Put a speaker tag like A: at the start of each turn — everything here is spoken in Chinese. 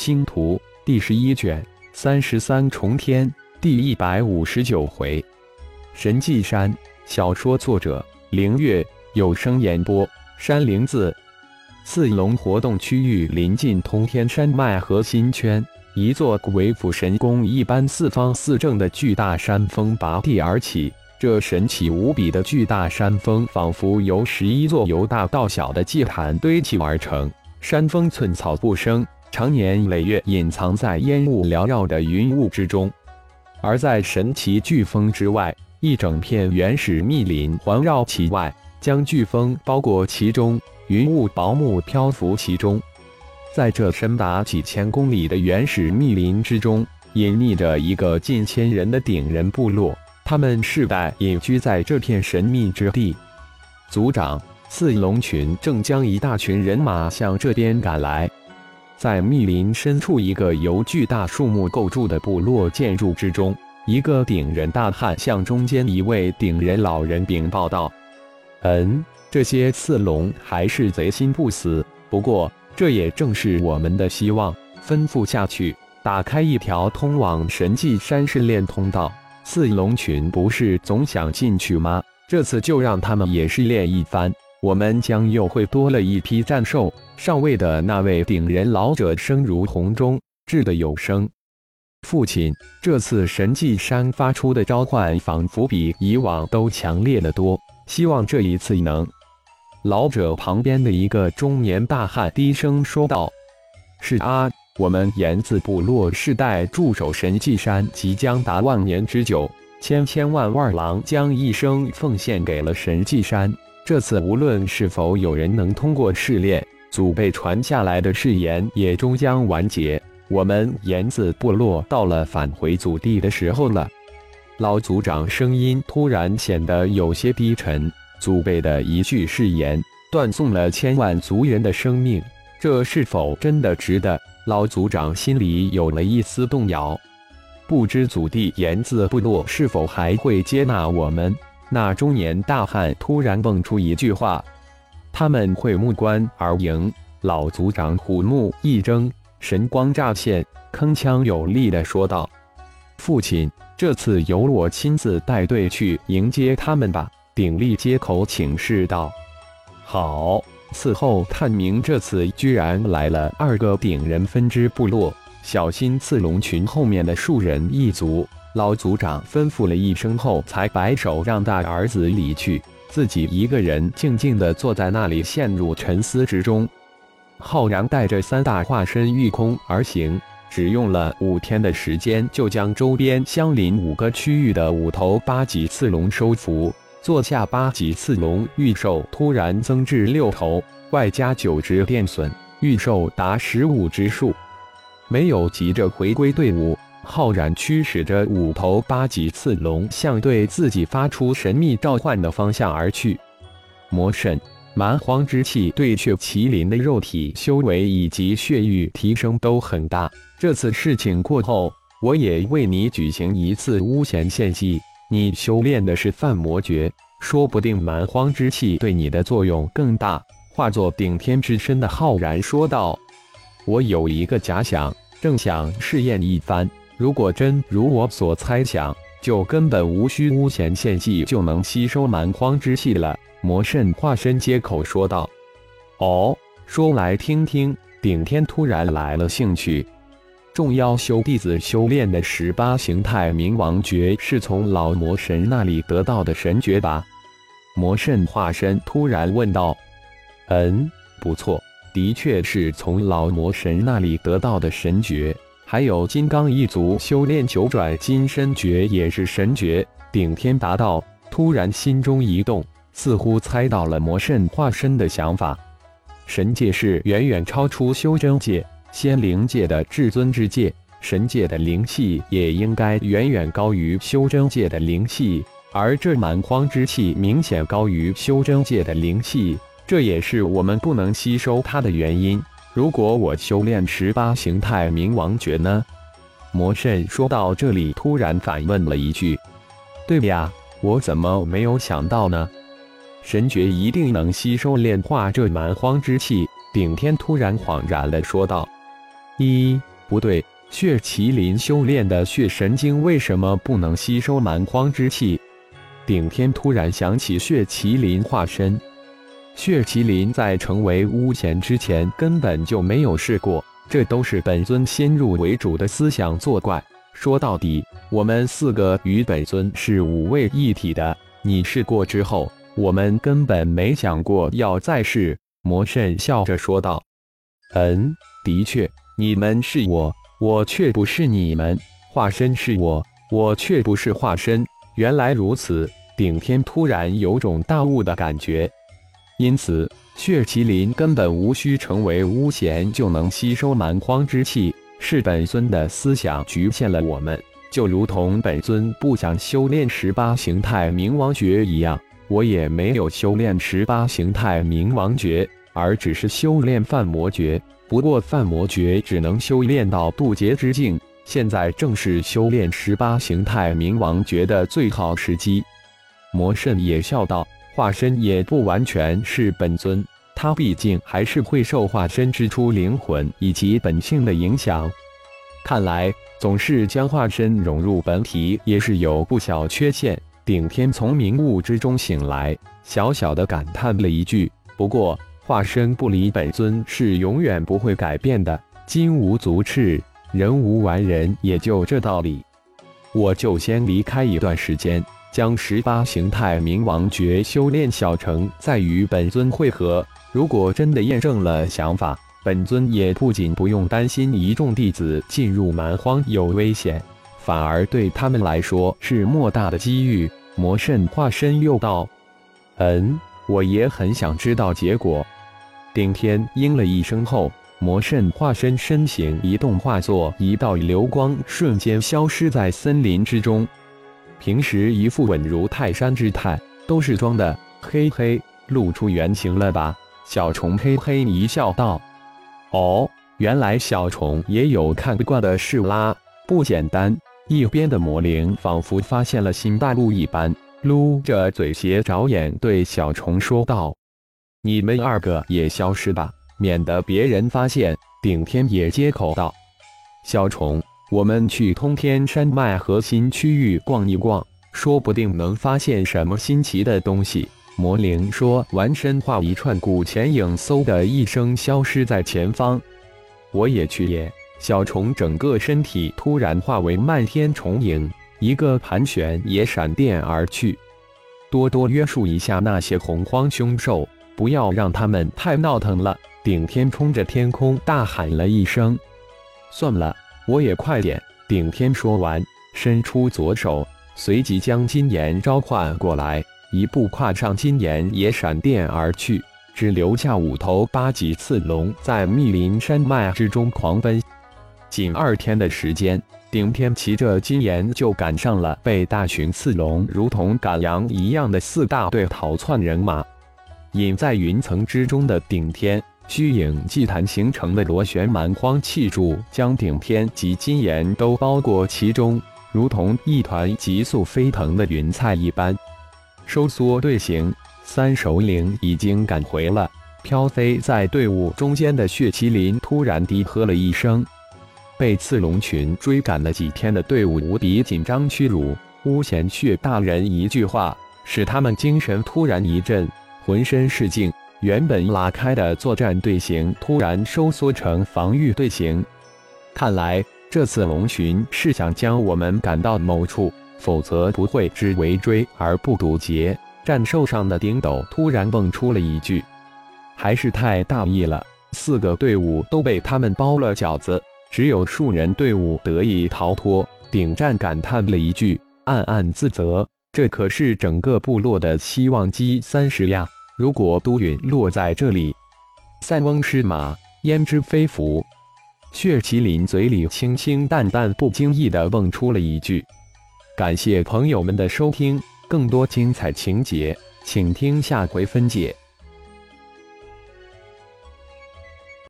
A: 星图第十一卷三十三重天第一百五十九回，神迹山小说作者凌月有声演播山灵子。四龙活动区域临近通天山脉核心圈，一座鬼斧神工一般四方四正的巨大山峰拔地而起。这神奇无比的巨大山峰，仿佛由十一座由大到小的祭坛堆砌而成。山峰寸草不生，常年累月隐藏在烟雾缭绕的云雾之中。而在神奇巨峰之外，一整片原始密林环绕其外，将巨峰包裹其中，云雾薄暮漂浮其中。在这深达几千公里的原始密林之中，隐匿着一个近千人的顶人部落。他们世代隐居在这片神秘之地。族长四龙群正将一大群人马向这边赶来。在密林深处，一个由巨大树木构筑的部落建筑之中，一个顶人大汉向中间一位顶人老人禀报道：“嗯，这些刺龙还是贼心不死。不过，这也正是我们的希望。吩咐下去，打开一条通往神迹山试炼通道。”四龙群不是总想进去吗？这次就让他们也试炼一番，我们将又会多了一批战兽。上位的那位顶人老者声如洪钟，掷的有声。父亲，这次神迹山发出的召唤仿佛比以往都强烈的多，希望这一次能。老者旁边的一个中年大汉低声说道：“是啊。”我们岩字部落世代驻守神迹山，即将达万年之久，千千万万狼将一生奉献给了神迹山。这次无论是否有人能通过试炼，祖辈传下来的誓言也终将完结。我们岩字部落到了返回祖地的时候了。老族长声音突然显得有些低沉。祖辈的一句誓言，断送了千万族人的生命，这是否真的值得？老族长心里有了一丝动摇，不知祖地言字部落是否还会接纳我们？那中年大汉突然蹦出一句话：“他们会木关而迎。”老族长虎目一睁，神光乍现，铿锵有力地说道：“父亲，这次由我亲自带队去迎接他们吧。”鼎力接口请示道：“好。”此后探明，这次居然来了二个鼎人分支部落，小心刺龙群后面的树人一族。老族长吩咐了一声后，才摆手让大儿子离去，自己一个人静静地坐在那里，陷入沉思之中。浩然带着三大化身御空而行，只用了五天的时间，就将周边相邻五个区域的五头八级刺龙收服。坐下八级刺龙御兽突然增至六头，外加九只电隼御兽达十五只数。没有急着回归队伍，浩然驱使着五头八级刺龙向对自己发出神秘召唤的方向而去。魔神蛮荒之气对血麒麟的肉体修为以及血域提升都很大。这次事情过后，我也为你举行一次巫贤献祭。你修炼的是范魔诀，说不定蛮荒之气对你的作用更大。化作顶天之身的浩然说道：“我有一个假想，正想试验一番。如果真如我所猜想，就根本无需巫贤献祭就能吸收蛮荒之气了。”魔圣化身接口说道：“哦，说来听听。”顶天突然来了兴趣。众妖修弟子修炼的十八形态冥王诀是从老魔神那里得到的神诀吧？魔圣化身突然问道。嗯，不错，的确是从老魔神那里得到的神诀。还有金刚一族修炼九转金身诀也是神诀。顶天达道，突然心中一动，似乎猜到了魔圣化身的想法。神界是远远超出修真界。仙灵界的至尊之界，神界的灵气也应该远远高于修真界的灵气，而这蛮荒之气明显高于修真界的灵气，这也是我们不能吸收它的原因。如果我修炼十八形态冥王诀呢？魔圣说到这里，突然反问了一句：“对呀，我怎么没有想到呢？神诀一定能吸收炼化这蛮荒之气。”顶天突然恍然地说道。一不对，血麒麟修炼的血神经为什么不能吸收蛮荒之气？顶天突然想起血麒麟化身。血麒麟在成为巫贤之前根本就没有试过，这都是本尊先入为主的思想作怪。说到底，我们四个与本尊是五位一体的。你试过之后，我们根本没想过要再试。魔圣笑着说道：“嗯，的确，你们是我，我却不是你们；化身是我，我却不是化身。原来如此。”顶天突然有种大悟的感觉。因此，血麒麟根本无需成为巫贤就能吸收蛮荒之气，是本尊的思想局限了我们。就如同本尊不想修炼十八形态冥王诀一样，我也没有修炼十八形态冥王诀，而只是修炼犯魔诀。不过犯魔诀只能修炼到渡劫之境，现在正是修炼十八形态冥王诀的最好时机。魔圣也笑道。化身也不完全是本尊，他毕竟还是会受化身之初灵魂以及本性的影响。看来总是将化身融入本体也是有不小缺陷。顶天从迷雾之中醒来，小小的感叹了一句：“不过化身不离本尊是永远不会改变的。金无足赤，人无完人，也就这道理。我就先离开一段时间。”将十八形态冥王诀修炼小成，再与本尊会合。如果真的验证了想法，本尊也不仅不用担心一众弟子进入蛮荒有危险，反而对他们来说是莫大的机遇。魔圣化身又道：“嗯，我也很想知道结果。”顶天应了一声后，魔圣化身身形一动，化作一道流光，瞬间消失在森林之中。平时一副稳如泰山之态，都是装的。嘿嘿，露出原形了吧？小虫嘿嘿一笑，道：“哦，原来小虫也有看不惯的事啦，不简单。”一边的魔灵仿佛发现了新大陆一般，撸着嘴斜着眼对小虫说道：“你们二个也消失吧，免得别人发现。”顶天也接口道：“小虫。”我们去通天山脉核心区域逛一逛，说不定能发现什么新奇的东西。魔灵说完，身化一串古钱影，嗖的一声消失在前方。我也去也。小虫整个身体突然化为漫天虫影，一个盘旋也闪电而去。多多约束一下那些洪荒凶兽，不要让他们太闹腾了。顶天冲着天空大喊了一声：“算了。”我也快点！顶天说完，伸出左手，随即将金岩召唤过来，一步跨上金岩，也闪电而去，只留下五头八级刺龙在密林山脉之中狂奔。仅二天的时间，顶天骑着金岩就赶上了被大群刺龙如同赶羊一样的四大队逃窜人马。隐在云层之中的顶天。虚影祭坛形成的螺旋蛮荒气柱，将顶天及金岩都包裹其中，如同一团急速飞腾的云彩一般。收缩队形，三首领已经赶回了。飘飞在队伍中间的血麒麟突然低喝了一声。被刺龙群追赶了几天的队伍无比紧张屈辱。巫贤血大人一句话，使他们精神突然一震，浑身是劲。原本拉开的作战队形突然收缩成防御队形，看来这次龙群是想将我们赶到某处，否则不会只围追而不堵截。战兽上的顶斗突然蹦出了一句：“还是太大意了，四个队伍都被他们包了饺子，只有数人队伍得以逃脱。”顶战感叹了一句，暗暗自责：这可是整个部落的希望机三十呀！如果都陨落在这里，塞翁失马，焉知非福？血麒麟嘴里清清淡淡、不经意地蹦出了一句：“感谢朋友们的收听，更多精彩情节，请听下回分解。”